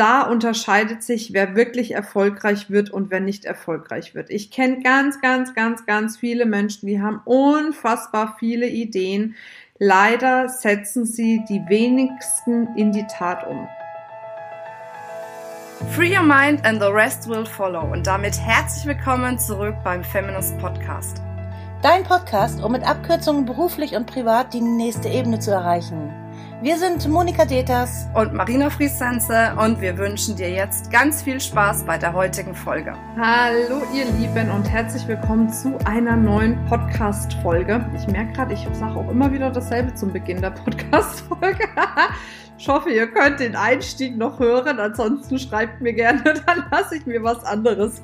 da unterscheidet sich, wer wirklich erfolgreich wird und wer nicht erfolgreich wird. Ich kenne ganz, ganz, ganz, ganz viele Menschen, die haben unfassbar viele Ideen. Leider setzen sie die wenigsten in die Tat um. Free your mind and the rest will follow. Und damit herzlich willkommen zurück beim Feminist Podcast. Dein Podcast, um mit Abkürzungen beruflich und privat die nächste Ebene zu erreichen. Wir sind Monika Deters und Marina Friesense und wir wünschen dir jetzt ganz viel Spaß bei der heutigen Folge. Hallo ihr Lieben und herzlich willkommen zu einer neuen Podcast-Folge. Ich merke gerade, ich sage auch immer wieder dasselbe zum Beginn der Podcast-Folge. ich hoffe, ihr könnt den Einstieg noch hören. Ansonsten schreibt mir gerne, dann lasse ich mir was anderes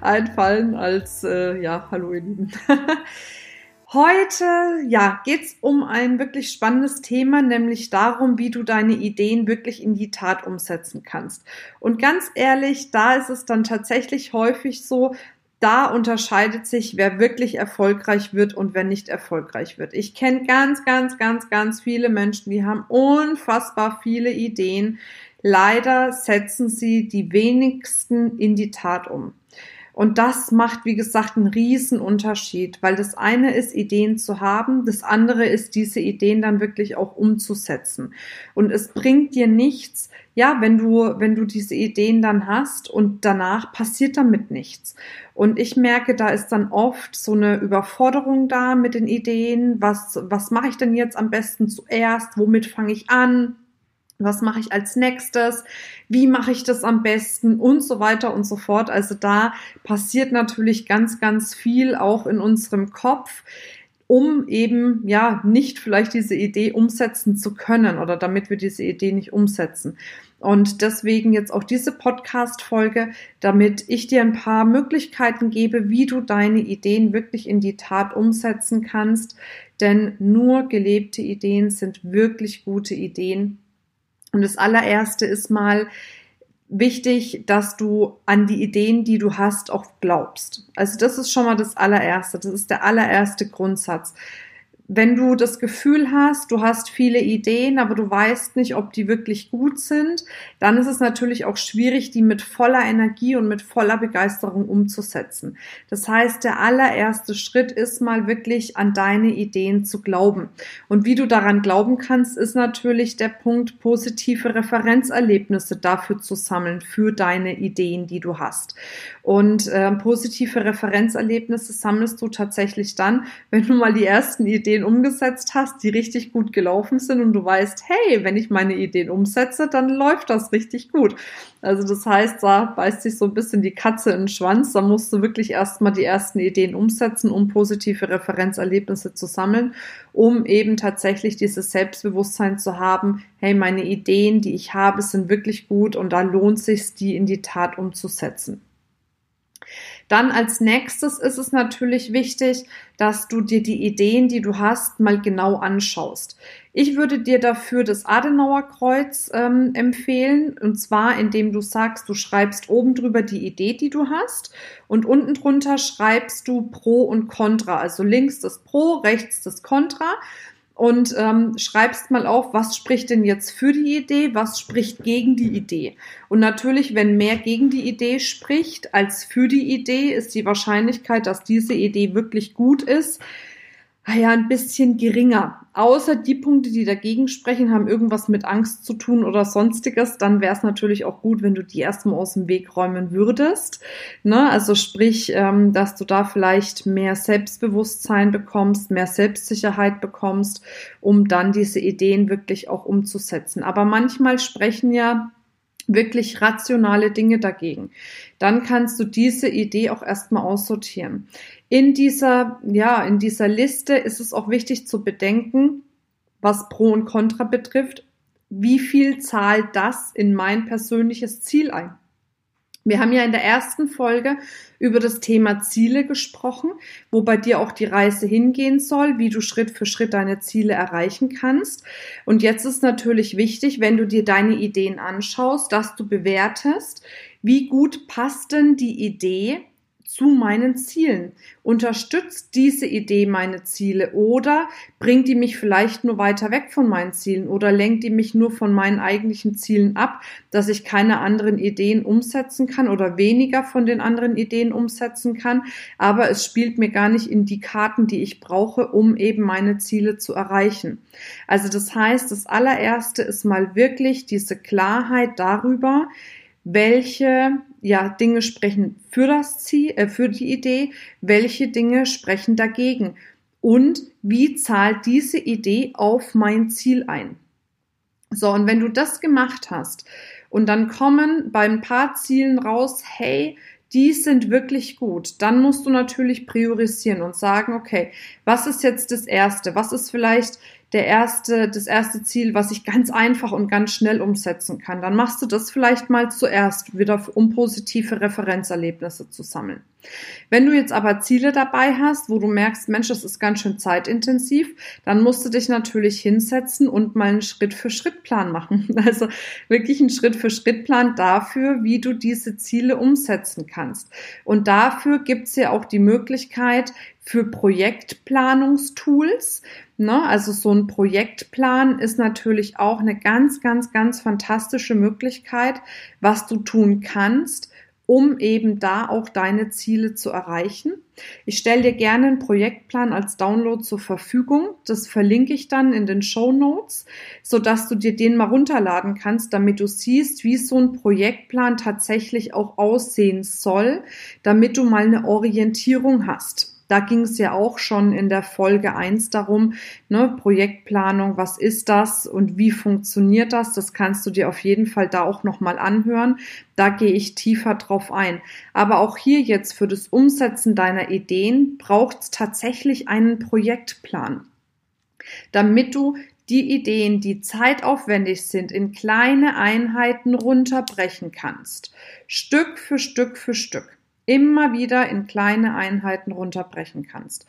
einfallen als, äh, ja, hallo ihr Lieben. Heute, ja, geht's um ein wirklich spannendes Thema, nämlich darum, wie du deine Ideen wirklich in die Tat umsetzen kannst. Und ganz ehrlich, da ist es dann tatsächlich häufig so, da unterscheidet sich, wer wirklich erfolgreich wird und wer nicht erfolgreich wird. Ich kenne ganz, ganz, ganz, ganz viele Menschen, die haben unfassbar viele Ideen. Leider setzen sie die wenigsten in die Tat um. Und das macht, wie gesagt, einen riesen Unterschied, weil das eine ist, Ideen zu haben, das andere ist, diese Ideen dann wirklich auch umzusetzen. Und es bringt dir nichts, ja, wenn du, wenn du diese Ideen dann hast und danach passiert damit nichts. Und ich merke, da ist dann oft so eine Überforderung da mit den Ideen. Was, was mache ich denn jetzt am besten zuerst? Womit fange ich an? Was mache ich als nächstes, wie mache ich das am besten und so weiter und so fort. Also da passiert natürlich ganz, ganz viel auch in unserem Kopf, um eben ja nicht vielleicht diese Idee umsetzen zu können oder damit wir diese Idee nicht umsetzen. Und deswegen jetzt auch diese Podcast-Folge, damit ich dir ein paar Möglichkeiten gebe, wie du deine Ideen wirklich in die Tat umsetzen kannst. Denn nur gelebte Ideen sind wirklich gute Ideen und das allererste ist mal wichtig, dass du an die Ideen, die du hast, auch glaubst. Also das ist schon mal das allererste. Das ist der allererste Grundsatz wenn du das Gefühl hast, du hast viele Ideen, aber du weißt nicht, ob die wirklich gut sind, dann ist es natürlich auch schwierig, die mit voller Energie und mit voller Begeisterung umzusetzen. Das heißt, der allererste Schritt ist mal wirklich an deine Ideen zu glauben. Und wie du daran glauben kannst, ist natürlich der Punkt, positive Referenzerlebnisse dafür zu sammeln, für deine Ideen, die du hast. Und äh, positive Referenzerlebnisse sammelst du tatsächlich dann, wenn du mal die ersten Ideen Ideen umgesetzt hast, die richtig gut gelaufen sind und du weißt, hey, wenn ich meine Ideen umsetze, dann läuft das richtig gut. Also das heißt, da beißt sich so ein bisschen die Katze in den Schwanz. Da musst du wirklich erstmal die ersten Ideen umsetzen, um positive Referenzerlebnisse zu sammeln, um eben tatsächlich dieses Selbstbewusstsein zu haben, hey, meine Ideen, die ich habe, sind wirklich gut und da lohnt sich, die in die Tat umzusetzen. Dann als nächstes ist es natürlich wichtig, dass du dir die Ideen, die du hast, mal genau anschaust. Ich würde dir dafür das Adenauerkreuz ähm, empfehlen, und zwar indem du sagst, du schreibst oben drüber die Idee, die du hast, und unten drunter schreibst du Pro und Contra, also links das Pro, rechts das Contra und ähm, schreibst mal auf, was spricht denn jetzt für die Idee, was spricht gegen die Idee. Und natürlich, wenn mehr gegen die Idee spricht als für die Idee, ist die Wahrscheinlichkeit, dass diese Idee wirklich gut ist, ja, ein bisschen geringer. Außer die Punkte, die dagegen sprechen, haben irgendwas mit Angst zu tun oder sonstiges. Dann wäre es natürlich auch gut, wenn du die erstmal aus dem Weg räumen würdest. Ne? Also sprich, ähm, dass du da vielleicht mehr Selbstbewusstsein bekommst, mehr Selbstsicherheit bekommst, um dann diese Ideen wirklich auch umzusetzen. Aber manchmal sprechen ja wirklich rationale Dinge dagegen. Dann kannst du diese Idee auch erstmal aussortieren. In dieser, ja, in dieser Liste ist es auch wichtig zu bedenken, was Pro und Contra betrifft, wie viel zahlt das in mein persönliches Ziel ein? Wir haben ja in der ersten Folge über das Thema Ziele gesprochen, wo bei dir auch die Reise hingehen soll, wie du Schritt für Schritt deine Ziele erreichen kannst. Und jetzt ist natürlich wichtig, wenn du dir deine Ideen anschaust, dass du bewertest, wie gut passt denn die Idee zu meinen Zielen? Unterstützt diese Idee meine Ziele oder bringt die mich vielleicht nur weiter weg von meinen Zielen oder lenkt die mich nur von meinen eigentlichen Zielen ab, dass ich keine anderen Ideen umsetzen kann oder weniger von den anderen Ideen umsetzen kann, aber es spielt mir gar nicht in die Karten, die ich brauche, um eben meine Ziele zu erreichen. Also das heißt, das allererste ist mal wirklich diese Klarheit darüber, welche ja, Dinge sprechen für das Ziel, äh, für die Idee, welche Dinge sprechen dagegen und wie zahlt diese Idee auf mein Ziel ein. So, und wenn du das gemacht hast und dann kommen bei ein paar Zielen raus, hey, die sind wirklich gut. Dann musst du natürlich priorisieren und sagen, okay, was ist jetzt das erste? Was ist vielleicht der erste, das erste Ziel, was ich ganz einfach und ganz schnell umsetzen kann. Dann machst du das vielleicht mal zuerst, wieder um positive Referenzerlebnisse zu sammeln. Wenn du jetzt aber Ziele dabei hast, wo du merkst, Mensch, das ist ganz schön zeitintensiv, dann musst du dich natürlich hinsetzen und mal einen Schritt für Schritt Plan machen. Also wirklich einen Schritt für Schritt Plan dafür, wie du diese Ziele umsetzen kannst. Und dafür gibt's ja auch die Möglichkeit für Projektplanungstools. Ne? Also so ein Projektplan ist natürlich auch eine ganz, ganz, ganz fantastische Möglichkeit, was du tun kannst, um eben da auch deine Ziele zu erreichen. Ich stelle dir gerne einen Projektplan als Download zur Verfügung. Das verlinke ich dann in den Show Notes, so dass du dir den mal runterladen kannst, damit du siehst, wie so ein Projektplan tatsächlich auch aussehen soll, damit du mal eine Orientierung hast. Da ging es ja auch schon in der Folge eins darum, ne, Projektplanung, was ist das und wie funktioniert das? Das kannst du dir auf jeden Fall da auch nochmal anhören. Da gehe ich tiefer drauf ein. Aber auch hier jetzt für das Umsetzen deiner Ideen braucht es tatsächlich einen Projektplan, damit du die Ideen, die zeitaufwendig sind, in kleine Einheiten runterbrechen kannst. Stück für Stück für Stück immer wieder in kleine Einheiten runterbrechen kannst.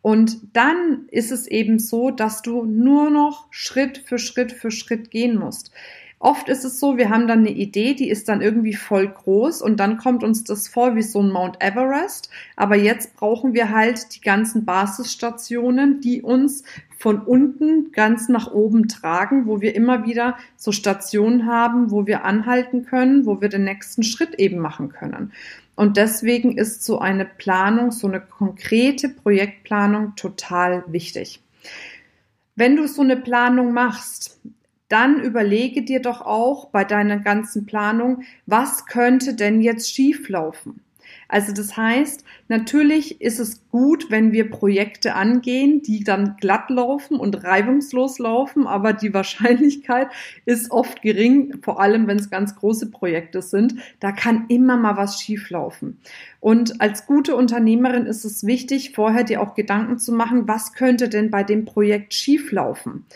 Und dann ist es eben so, dass du nur noch Schritt für Schritt für Schritt gehen musst. Oft ist es so, wir haben dann eine Idee, die ist dann irgendwie voll groß und dann kommt uns das vor wie so ein Mount Everest. Aber jetzt brauchen wir halt die ganzen Basisstationen, die uns von unten ganz nach oben tragen, wo wir immer wieder so Stationen haben, wo wir anhalten können, wo wir den nächsten Schritt eben machen können. Und deswegen ist so eine Planung, so eine konkrete Projektplanung total wichtig. Wenn du so eine Planung machst, dann überlege dir doch auch bei deiner ganzen Planung, was könnte denn jetzt schieflaufen? Also das heißt, natürlich ist es gut, wenn wir Projekte angehen, die dann glatt laufen und reibungslos laufen, aber die Wahrscheinlichkeit ist oft gering, vor allem wenn es ganz große Projekte sind. Da kann immer mal was schieflaufen. Und als gute Unternehmerin ist es wichtig, vorher dir auch Gedanken zu machen, was könnte denn bei dem Projekt schieflaufen?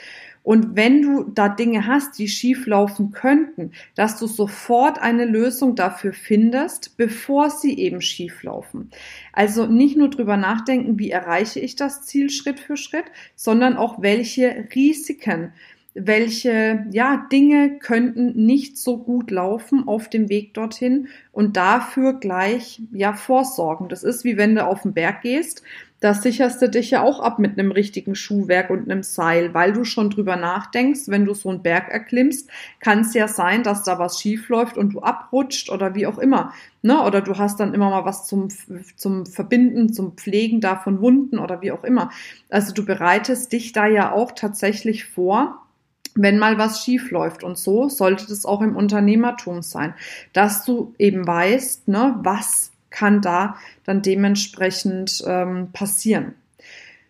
Und wenn du da Dinge hast, die schief laufen könnten, dass du sofort eine Lösung dafür findest, bevor sie eben schief laufen. Also nicht nur drüber nachdenken, wie erreiche ich das Ziel Schritt für Schritt, sondern auch welche Risiken welche ja, Dinge könnten nicht so gut laufen auf dem Weg dorthin und dafür gleich ja vorsorgen. Das ist wie wenn du auf den Berg gehst da sicherst du dich ja auch ab mit einem richtigen Schuhwerk und einem Seil, weil du schon drüber nachdenkst, wenn du so einen Berg erklimmst, kann es ja sein, dass da was schief läuft und du abrutscht oder wie auch immer. Ne? Oder du hast dann immer mal was zum, zum Verbinden, zum Pflegen da von Wunden oder wie auch immer. Also du bereitest dich da ja auch tatsächlich vor, wenn mal was schief läuft. Und so sollte das auch im Unternehmertum sein, dass du eben weißt, ne, was kann da dann dementsprechend ähm, passieren.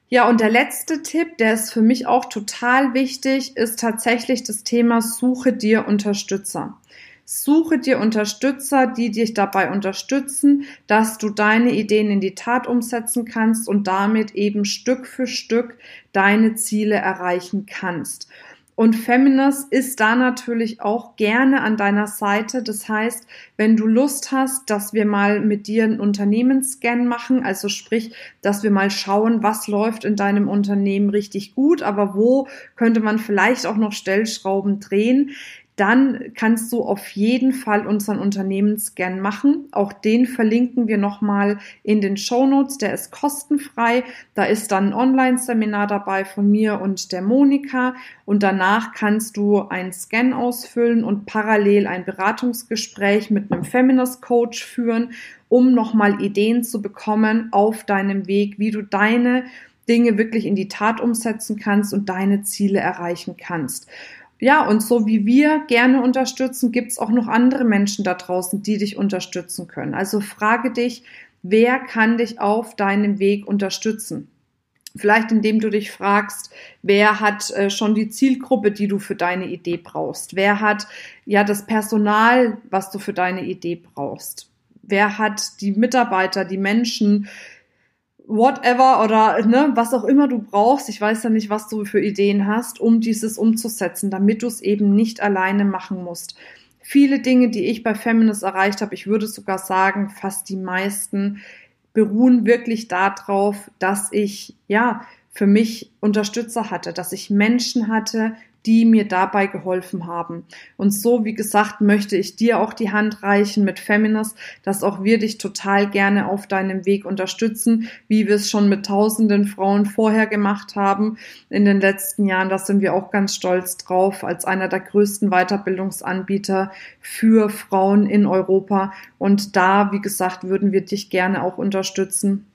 Ja, und der letzte Tipp, der ist für mich auch total wichtig, ist tatsächlich das Thema Suche dir Unterstützer. Suche dir Unterstützer, die dich dabei unterstützen, dass du deine Ideen in die Tat umsetzen kannst und damit eben Stück für Stück deine Ziele erreichen kannst. Und Feminist ist da natürlich auch gerne an deiner Seite. Das heißt, wenn du Lust hast, dass wir mal mit dir einen Unternehmensscan machen, also sprich, dass wir mal schauen, was läuft in deinem Unternehmen richtig gut, aber wo könnte man vielleicht auch noch Stellschrauben drehen, dann kannst du auf jeden Fall unseren Unternehmensscan machen. Auch den verlinken wir nochmal in den Show Notes. Der ist kostenfrei. Da ist dann ein Online-Seminar dabei von mir und der Monika. Und danach kannst du einen Scan ausfüllen und parallel ein Beratungsgespräch mit einem Feminist Coach führen, um nochmal Ideen zu bekommen auf deinem Weg, wie du deine Dinge wirklich in die Tat umsetzen kannst und deine Ziele erreichen kannst. Ja, und so wie wir gerne unterstützen, gibt es auch noch andere Menschen da draußen, die dich unterstützen können. Also frage dich, wer kann dich auf deinem Weg unterstützen? Vielleicht indem du dich fragst, wer hat äh, schon die Zielgruppe, die du für deine Idee brauchst? Wer hat ja das Personal, was du für deine Idee brauchst? Wer hat die Mitarbeiter, die Menschen, whatever oder ne, was auch immer du brauchst. Ich weiß ja nicht, was du für Ideen hast, um dieses umzusetzen, damit du es eben nicht alleine machen musst. Viele Dinge, die ich bei Feminist erreicht habe, ich würde sogar sagen, fast die meisten beruhen wirklich darauf, dass ich ja für mich Unterstützer hatte, dass ich Menschen hatte, die mir dabei geholfen haben. Und so, wie gesagt, möchte ich dir auch die Hand reichen mit Feminist, dass auch wir dich total gerne auf deinem Weg unterstützen, wie wir es schon mit tausenden Frauen vorher gemacht haben in den letzten Jahren. Da sind wir auch ganz stolz drauf, als einer der größten Weiterbildungsanbieter für Frauen in Europa. Und da, wie gesagt, würden wir dich gerne auch unterstützen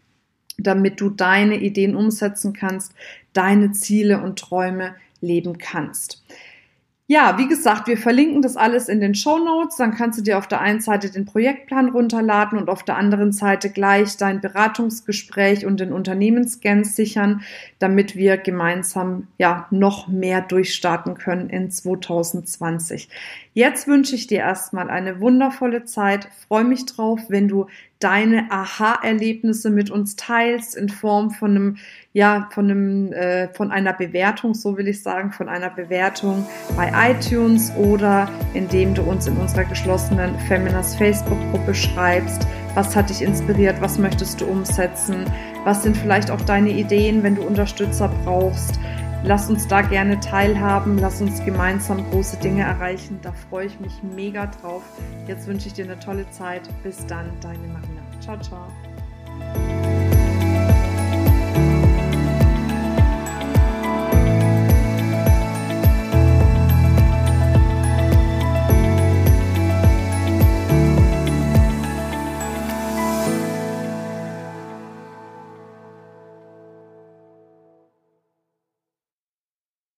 damit du deine Ideen umsetzen kannst, deine Ziele und Träume leben kannst. Ja, wie gesagt, wir verlinken das alles in den Show Notes. Dann kannst du dir auf der einen Seite den Projektplan runterladen und auf der anderen Seite gleich dein Beratungsgespräch und den Unternehmensscan sichern, damit wir gemeinsam ja noch mehr durchstarten können in 2020. Jetzt wünsche ich dir erstmal eine wundervolle Zeit. Freue mich drauf, wenn du deine Aha-Erlebnisse mit uns teilst in Form von einem, ja, von einem, äh, von einer Bewertung, so will ich sagen, von einer Bewertung bei iTunes oder indem du uns in unserer geschlossenen Feminist Facebook-Gruppe schreibst. Was hat dich inspiriert? Was möchtest du umsetzen? Was sind vielleicht auch deine Ideen, wenn du Unterstützer brauchst? Lass uns da gerne teilhaben, lass uns gemeinsam große Dinge erreichen. Da freue ich mich mega drauf. Jetzt wünsche ich dir eine tolle Zeit. Bis dann, deine Marina. Ciao, ciao.